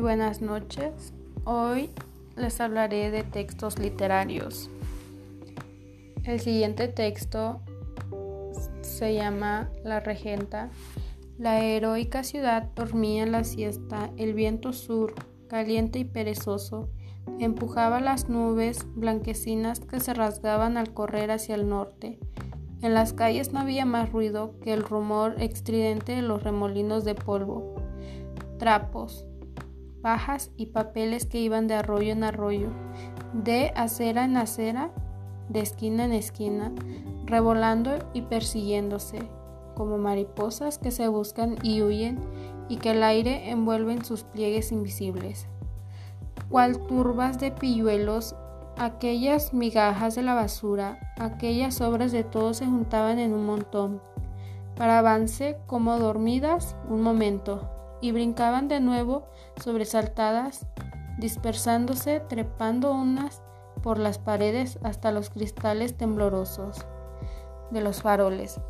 buenas noches. Hoy les hablaré de textos literarios. El siguiente texto se llama La Regenta. La heroica ciudad dormía en la siesta, el viento sur, caliente y perezoso, empujaba las nubes blanquecinas que se rasgaban al correr hacia el norte. En las calles no había más ruido que el rumor estridente de los remolinos de polvo. Trapos, pajas y papeles que iban de arroyo en arroyo, de acera en acera, de esquina en esquina, revolando y persiguiéndose, como mariposas que se buscan y huyen y que el aire envuelve en sus pliegues invisibles. Cual turbas de pilluelos Aquellas migajas de la basura, aquellas obras de todo se juntaban en un montón, para avance como dormidas un momento, y brincaban de nuevo sobresaltadas, dispersándose, trepando unas por las paredes hasta los cristales temblorosos de los faroles,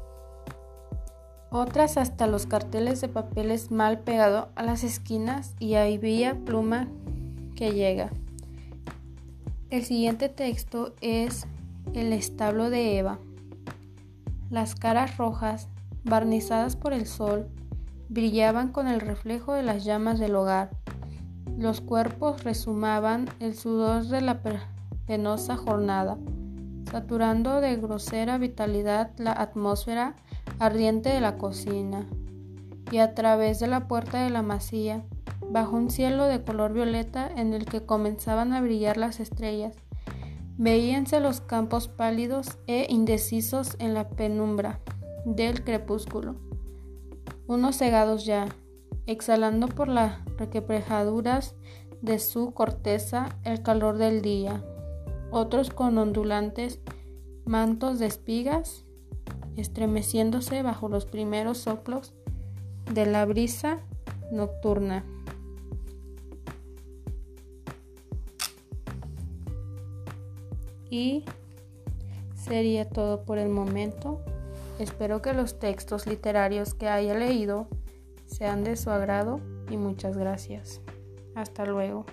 otras hasta los carteles de papeles mal pegado a las esquinas y ahí veía pluma que llega. El siguiente texto es El establo de Eva. Las caras rojas, barnizadas por el sol, brillaban con el reflejo de las llamas del hogar. Los cuerpos resumaban el sudor de la penosa jornada, saturando de grosera vitalidad la atmósfera ardiente de la cocina. Y a través de la puerta de la masía, bajo un cielo de color violeta en el que comenzaban a brillar las estrellas. Veíanse los campos pálidos e indecisos en la penumbra del crepúsculo, unos cegados ya, exhalando por las requebrajaduras de su corteza el calor del día, otros con ondulantes mantos de espigas, estremeciéndose bajo los primeros soplos de la brisa nocturna. Y sería todo por el momento. Espero que los textos literarios que haya leído sean de su agrado y muchas gracias. Hasta luego.